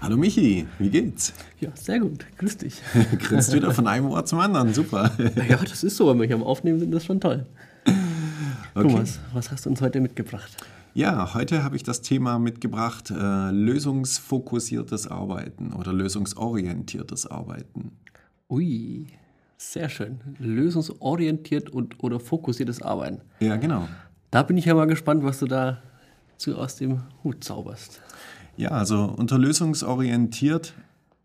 Hallo Michi, wie geht's? Ja, sehr gut. Grüß dich. Grinst wieder von einem Ohr zum anderen, super. Ja, das ist so, wenn wir hier am Aufnehmen sind, das ist schon toll. Okay. Thomas, was hast du uns heute mitgebracht? Ja, heute habe ich das Thema mitgebracht, äh, lösungsfokussiertes Arbeiten oder lösungsorientiertes Arbeiten. Ui, sehr schön. Lösungsorientiert und oder fokussiertes Arbeiten. Ja, genau. Da bin ich ja mal gespannt, was du da zu aus dem Hut zauberst. Ja, also unter lösungsorientiert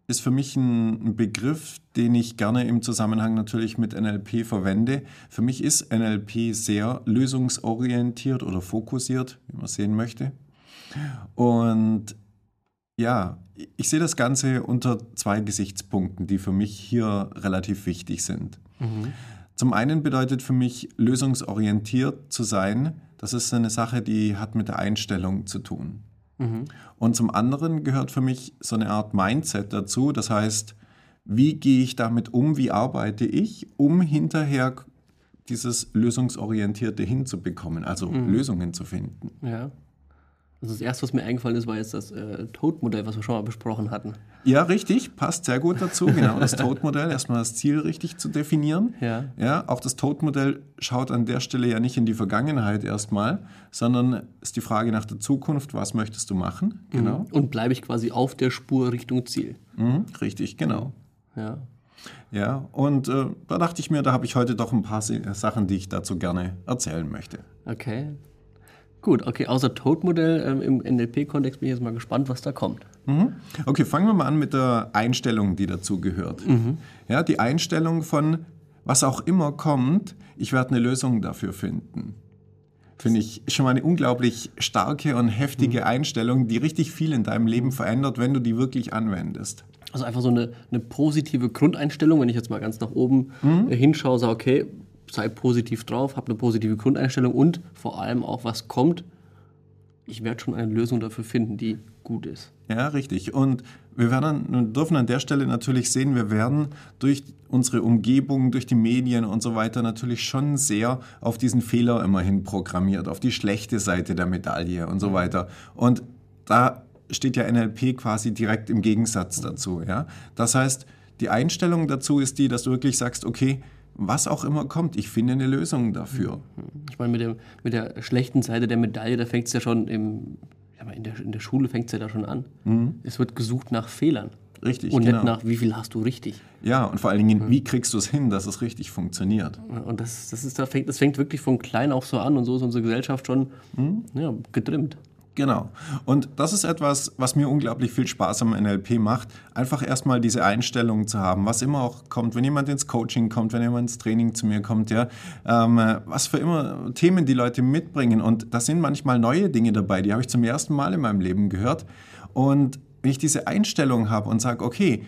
ist für mich ein Begriff, den ich gerne im Zusammenhang natürlich mit NLP verwende. Für mich ist NLP sehr lösungsorientiert oder fokussiert, wie man sehen möchte. Und ja, ich sehe das Ganze unter zwei Gesichtspunkten, die für mich hier relativ wichtig sind. Mhm. Zum einen bedeutet für mich lösungsorientiert zu sein, das ist eine Sache, die hat mit der Einstellung zu tun. Mhm. Und zum anderen gehört für mich so eine Art Mindset dazu. Das heißt, wie gehe ich damit um, wie arbeite ich, um hinterher dieses Lösungsorientierte hinzubekommen, also mhm. Lösungen zu finden. Ja. Also das erste, was mir eingefallen ist, war jetzt das äh, Toad-Modell, was wir schon mal besprochen hatten. Ja, richtig, passt sehr gut dazu. Genau, das Toad-Modell, erstmal das Ziel richtig zu definieren. Ja. ja auch das Toad-Modell schaut an der Stelle ja nicht in die Vergangenheit erstmal, sondern ist die Frage nach der Zukunft, was möchtest du machen? Genau. Mhm. Und bleibe ich quasi auf der Spur Richtung Ziel. Mhm, richtig, genau. Ja. Ja, und äh, da dachte ich mir, da habe ich heute doch ein paar Sachen, die ich dazu gerne erzählen möchte. Okay, Gut, okay, außer Toad-Modell ähm, im NLP-Kontext bin ich jetzt mal gespannt, was da kommt. Mhm. Okay, fangen wir mal an mit der Einstellung, die dazu gehört. Mhm. Ja, die Einstellung von, was auch immer kommt, ich werde eine Lösung dafür finden. Finde ich schon mal eine unglaublich starke und heftige mhm. Einstellung, die richtig viel in deinem Leben verändert, wenn du die wirklich anwendest. Also einfach so eine, eine positive Grundeinstellung, wenn ich jetzt mal ganz nach oben mhm. hinschaue, sage, okay, sei positiv drauf, habe eine positive Grundeinstellung und vor allem auch, was kommt, ich werde schon eine Lösung dafür finden, die gut ist. Ja, richtig. Und wir werden, dürfen an der Stelle natürlich sehen, wir werden durch unsere Umgebung, durch die Medien und so weiter natürlich schon sehr auf diesen Fehler immerhin programmiert, auf die schlechte Seite der Medaille und so weiter. Und da steht ja NLP quasi direkt im Gegensatz dazu. Ja? Das heißt, die Einstellung dazu ist die, dass du wirklich sagst, okay, was auch immer kommt, ich finde eine Lösung dafür. Ich meine, mit, dem, mit der schlechten Seite der Medaille, da fängt es ja schon im, in, der, in der Schule fängt es ja da schon an. Mhm. Es wird gesucht nach Fehlern. Richtig. Und genau. nicht nach, wie viel hast du richtig. Ja, und vor allen Dingen, mhm. wie kriegst du es hin, dass es richtig funktioniert. Und das, das, ist, das, fängt, das fängt wirklich von klein auf so an und so ist unsere Gesellschaft schon mhm. ja, getrimmt. Genau. Und das ist etwas, was mir unglaublich viel Spaß am NLP macht. Einfach erstmal diese Einstellung zu haben, was immer auch kommt, wenn jemand ins Coaching kommt, wenn jemand ins Training zu mir kommt, ja, ähm, was für immer Themen die Leute mitbringen. Und da sind manchmal neue Dinge dabei, die habe ich zum ersten Mal in meinem Leben gehört. Und wenn ich diese Einstellung habe und sage, okay,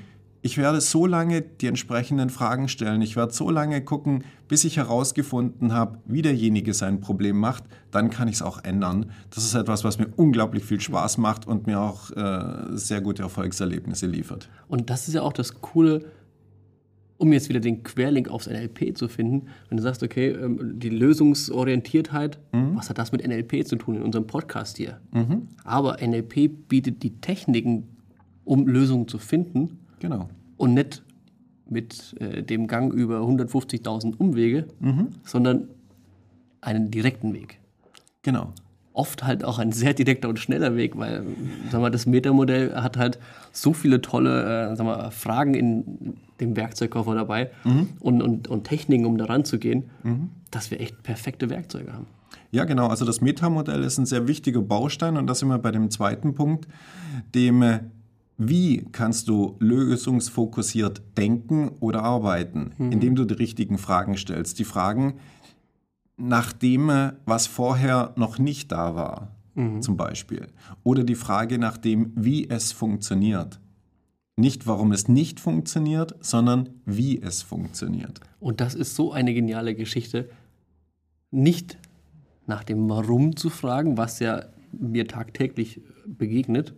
ich werde so lange die entsprechenden Fragen stellen. Ich werde so lange gucken, bis ich herausgefunden habe, wie derjenige sein Problem macht. Dann kann ich es auch ändern. Das ist etwas, was mir unglaublich viel Spaß macht und mir auch äh, sehr gute Erfolgserlebnisse liefert. Und das ist ja auch das Coole, um jetzt wieder den Querlink aufs NLP zu finden. Wenn du sagst, okay, ähm, die Lösungsorientiertheit, mhm. was hat das mit NLP zu tun in unserem Podcast hier? Mhm. Aber NLP bietet die Techniken, um Lösungen zu finden Genau. Und nicht mit äh, dem Gang über 150.000 Umwege, mhm. sondern einen direkten Weg. Genau. Oft halt auch ein sehr direkter und schneller Weg, weil sag mal, das Metamodell hat halt so viele tolle äh, sag mal, Fragen in dem Werkzeugkoffer dabei mhm. und, und, und Techniken, um daran zu gehen, mhm. dass wir echt perfekte Werkzeuge haben. Ja, genau. Also das Metamodell ist ein sehr wichtiger Baustein und das sind wir bei dem zweiten Punkt, dem äh, wie kannst du lösungsfokussiert denken oder arbeiten, mhm. indem du die richtigen Fragen stellst? Die Fragen nach dem, was vorher noch nicht da war, mhm. zum Beispiel. Oder die Frage nach dem, wie es funktioniert. Nicht, warum es nicht funktioniert, sondern wie es funktioniert. Und das ist so eine geniale Geschichte. Nicht nach dem Warum zu fragen, was ja mir tagtäglich begegnet.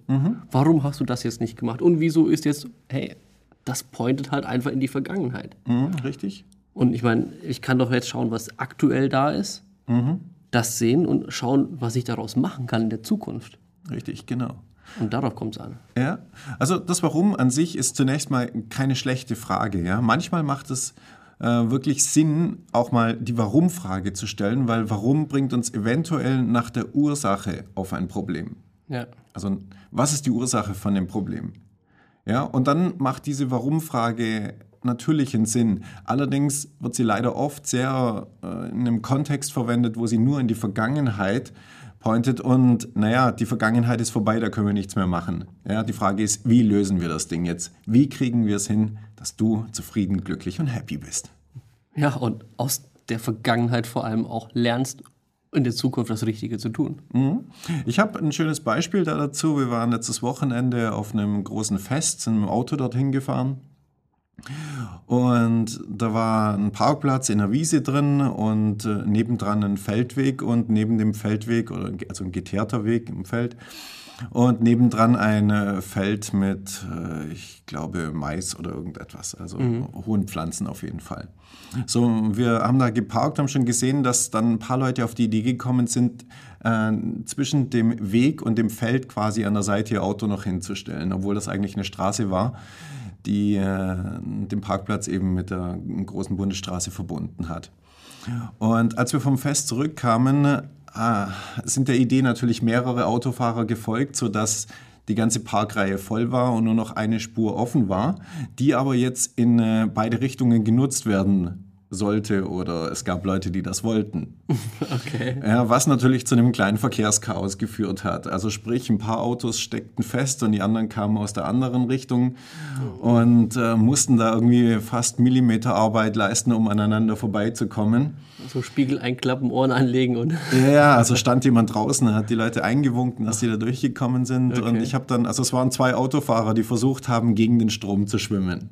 Warum hast du das jetzt nicht gemacht? Und wieso ist jetzt, hey, das pointet halt einfach in die Vergangenheit. Mhm, richtig? Und ich meine, ich kann doch jetzt schauen, was aktuell da ist, das sehen und schauen, was ich daraus machen kann in der Zukunft. Richtig, genau. Und darauf kommt es an. Ja, also das Warum an sich ist zunächst mal keine schlechte Frage. Ja? Manchmal macht es äh, wirklich Sinn, auch mal die Warum-Frage zu stellen, weil Warum bringt uns eventuell nach der Ursache auf ein Problem. Ja. Also was ist die Ursache von dem Problem? Ja, und dann macht diese Warum-Frage natürlichen Sinn. Allerdings wird sie leider oft sehr äh, in einem Kontext verwendet, wo sie nur in die Vergangenheit pointet und naja, die Vergangenheit ist vorbei, da können wir nichts mehr machen. Ja, die Frage ist, wie lösen wir das Ding jetzt? Wie kriegen wir es hin, dass du zufrieden, glücklich und happy bist? Ja, und aus der Vergangenheit vor allem auch lernst, in der Zukunft das Richtige zu tun. Ich habe ein schönes Beispiel da dazu. Wir waren letztes Wochenende auf einem großen Fest, sind mit dem Auto dorthin gefahren. Und da war ein Parkplatz in der Wiese drin und äh, nebendran ein Feldweg und neben dem Feldweg, oder, also ein geteerter Weg im Feld, und nebendran ein äh, Feld mit, äh, ich glaube, Mais oder irgendetwas, also hohen Pflanzen auf jeden Fall. So, wir haben da geparkt, haben schon gesehen, dass dann ein paar Leute auf die Idee gekommen sind, äh, zwischen dem Weg und dem Feld quasi an der Seite ihr Auto noch hinzustellen, obwohl das eigentlich eine Straße war die äh, den Parkplatz eben mit der großen Bundesstraße verbunden hat. Und als wir vom Fest zurückkamen, äh, sind der Idee natürlich mehrere Autofahrer gefolgt, sodass die ganze Parkreihe voll war und nur noch eine Spur offen war, die aber jetzt in äh, beide Richtungen genutzt werden sollte oder es gab Leute, die das wollten. Okay. Ja, was natürlich zu einem kleinen Verkehrschaos geführt hat. Also sprich, ein paar Autos steckten fest und die anderen kamen aus der anderen Richtung und äh, mussten da irgendwie fast Millimeterarbeit leisten, um aneinander vorbeizukommen. So Spiegel einklappen, Ohren anlegen und. Ja, also stand jemand draußen, hat die Leute eingewunken, dass die da durchgekommen sind. Okay. Und ich habe dann, also es waren zwei Autofahrer, die versucht haben, gegen den Strom zu schwimmen.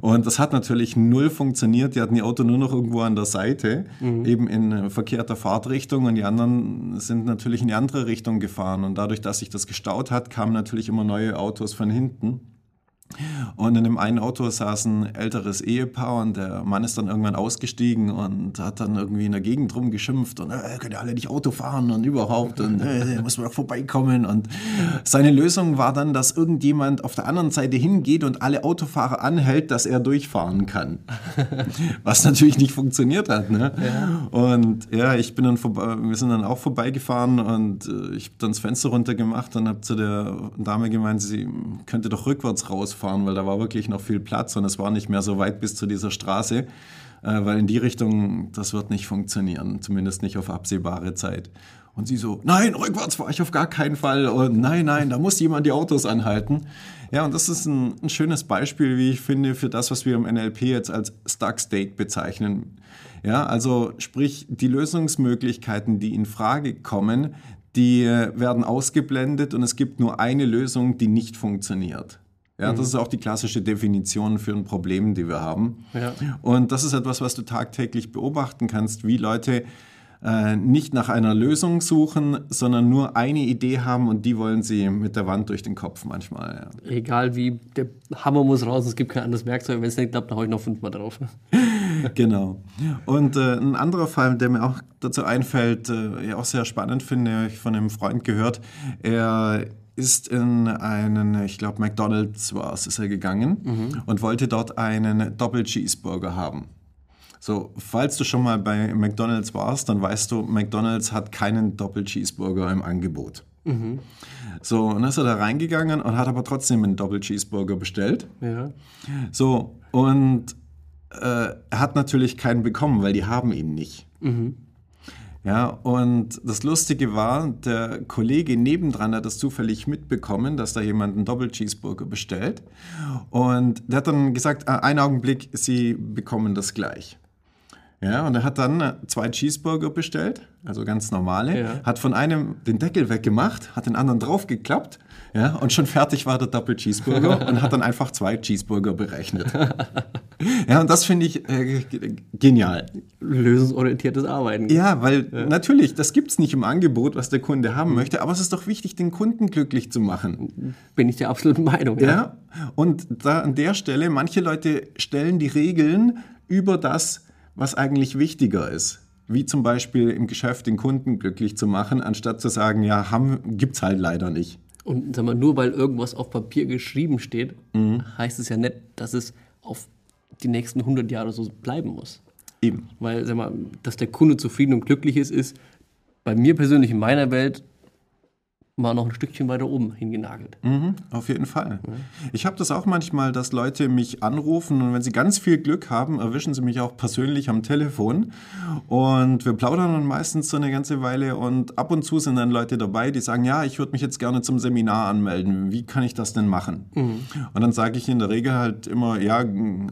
Und das hat natürlich null funktioniert. Die hatten ihr Auto nur noch irgendwo an der Seite, eben in äh, verkehrter Fahrtrichtung. Und die anderen sind natürlich in die andere Richtung gefahren. Und dadurch, dass sich das gestaut hat, kamen natürlich immer neue Autos von hinten. Und in dem einen Auto saß ein älteres Ehepaar und der Mann ist dann irgendwann ausgestiegen und hat dann irgendwie in der Gegend rumgeschimpft und äh, könnt ihr alle nicht Auto fahren und überhaupt und äh, muss man doch vorbeikommen. Und seine Lösung war dann, dass irgendjemand auf der anderen Seite hingeht und alle Autofahrer anhält, dass er durchfahren kann. Was natürlich nicht funktioniert hat. Ne? Und ja, ich bin dann vorbei, wir sind dann auch vorbeigefahren und äh, ich habe dann das Fenster runtergemacht und habe zu der Dame gemeint, sie könnte doch rückwärts rausfahren, weil da war wirklich noch viel Platz und es war nicht mehr so weit bis zu dieser Straße, äh, weil in die Richtung, das wird nicht funktionieren, zumindest nicht auf absehbare Zeit. Und sie so, nein, rückwärts fahre ich auf gar keinen Fall und nein, nein, da muss jemand die Autos anhalten. Ja, und das ist ein, ein schönes Beispiel, wie ich finde, für das, was wir im NLP jetzt als Stuck State bezeichnen. Ja, also sprich, die Lösungsmöglichkeiten, die in Frage kommen, die äh, werden ausgeblendet und es gibt nur eine Lösung, die nicht funktioniert. Ja, das ist auch die klassische Definition für ein Problem, die wir haben. Ja. Und das ist etwas, was du tagtäglich beobachten kannst, wie Leute äh, nicht nach einer Lösung suchen, sondern nur eine Idee haben und die wollen sie mit der Wand durch den Kopf manchmal. Ja. Egal wie, der Hammer muss raus, es gibt kein anderes Werkzeug. Wenn es nicht klappt, dann hau ich noch fünfmal drauf. genau. Und äh, ein anderer Fall, der mir auch dazu einfällt, äh, ja auch sehr spannend finde, habe ich von einem Freund gehört. Er ist in einen, ich glaube, McDonald's war es, ist er gegangen und wollte dort einen Doppel-Cheeseburger haben. So, falls du schon mal bei McDonald's warst, dann weißt du, McDonald's hat keinen Doppel-Cheeseburger im Angebot. So, und dann ist er da reingegangen und hat aber trotzdem einen Doppel-Cheeseburger bestellt. Ja. So, und äh, er hat natürlich keinen bekommen, weil die haben ihn nicht. Ja, und das Lustige war, der Kollege nebendran hat das zufällig mitbekommen, dass da jemand einen Doppel-Cheeseburger bestellt. Und der hat dann gesagt, äh, einen Augenblick, Sie bekommen das gleich. Ja, und er hat dann äh, zwei Cheeseburger bestellt, also ganz normale, Ja. hat von einem den Deckel weggemacht, hat den anderen draufgeklappt, ja, und schon fertig war der Double Cheeseburger und hat dann einfach zwei Cheeseburger berechnet. ja, und das finde ich äh, genial. Lösungsorientiertes Arbeiten. Ja, weil natürlich, das gibt es nicht im Angebot, was der Kunde haben möchte, aber es ist doch wichtig, den Kunden glücklich zu machen. Bin ich der absoluten Meinung. Ja, und da an der Stelle, manche Leute stellen die Regeln über das, was eigentlich wichtiger ist. Wie zum Beispiel im Geschäft den Kunden glücklich zu machen, anstatt zu sagen, ja, haben, gibt's halt leider nicht. Und sag mal, nur weil irgendwas auf Papier geschrieben steht, heißt es ja nicht, dass es auf die nächsten 100 Jahre so bleiben muss. Eben. Weil, sag mal, dass der Kunde zufrieden und glücklich ist, ist bei mir persönlich in meiner Welt mal noch ein Stückchen weiter oben hingenagelt. Mhm, auf jeden Fall. Ich habe das auch manchmal, dass Leute mich anrufen und wenn sie ganz viel Glück haben, erwischen sie mich auch persönlich am Telefon und wir plaudern dann meistens so eine ganze Weile und ab und zu sind dann Leute dabei, die sagen, ja, ich würde mich jetzt gerne zum Seminar anmelden. Wie kann ich das denn machen? Und dann sage ich in der Regel halt immer, ja,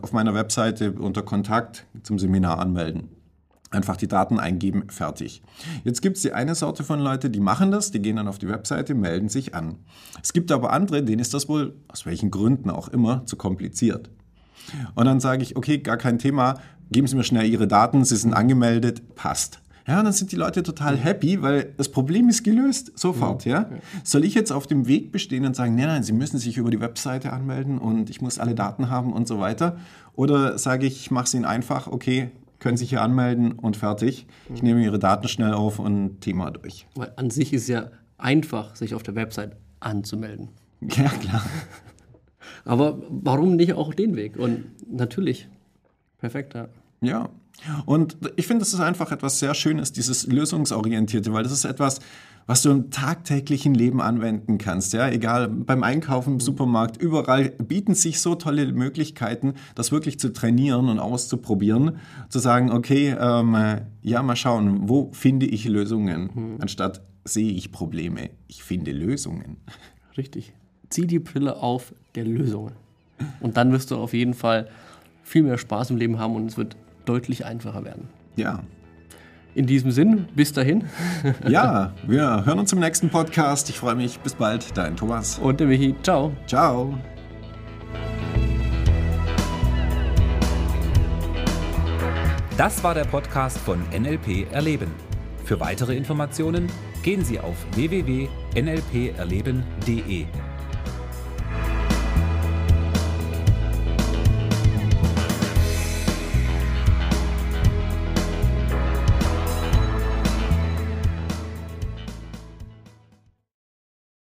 auf meiner Webseite unter Kontakt zum Seminar anmelden. Einfach die Daten eingeben, fertig. Jetzt gibt es die eine Sorte von Leute, die machen das, die gehen dann auf die Webseite, melden sich an. Es gibt aber andere, denen ist das wohl, aus welchen Gründen auch immer, zu kompliziert. Und dann sage ich, okay, gar kein Thema, geben Sie mir schnell Ihre Daten, Sie sind angemeldet, passt. Ja, und dann sind die Leute total happy, weil das Problem ist gelöst, sofort, ja. Soll ich jetzt auf dem Weg bestehen und sagen, nein, nein, Sie müssen sich über die Webseite anmelden und ich muss alle Daten haben und so weiter? Oder sage ich, ich mache es Ihnen einfach, okay, können sich hier anmelden und fertig. Ich nehme Ihre Daten schnell auf und Thema durch. Weil an sich ist ja einfach, sich auf der Website anzumelden. Ja, klar. Aber warum nicht auch den Weg? Und natürlich, perfekt, ja. Ja. Und ich finde, das ist einfach etwas sehr Schönes, dieses Lösungsorientierte, weil das ist etwas, was du im tagtäglichen Leben anwenden kannst. Ja, egal beim Einkaufen im Supermarkt, überall bieten sich so tolle Möglichkeiten, das wirklich zu trainieren und auszuprobieren, zu sagen, okay, ähm, ja, mal schauen, wo finde ich Lösungen, anstatt sehe ich Probleme. Ich finde Lösungen. Richtig. Zieh die Brille auf der Lösungen. Und dann wirst du auf jeden Fall viel mehr Spaß im Leben haben und es wird deutlich einfacher werden. Ja. In diesem Sinn, bis dahin. Ja, wir hören uns im nächsten Podcast. Ich freue mich. Bis bald. Dein Thomas. Und der Michi. Ciao. Ciao. Das war der Podcast von NLP Erleben. Für weitere Informationen gehen Sie auf www.nlperleben.de.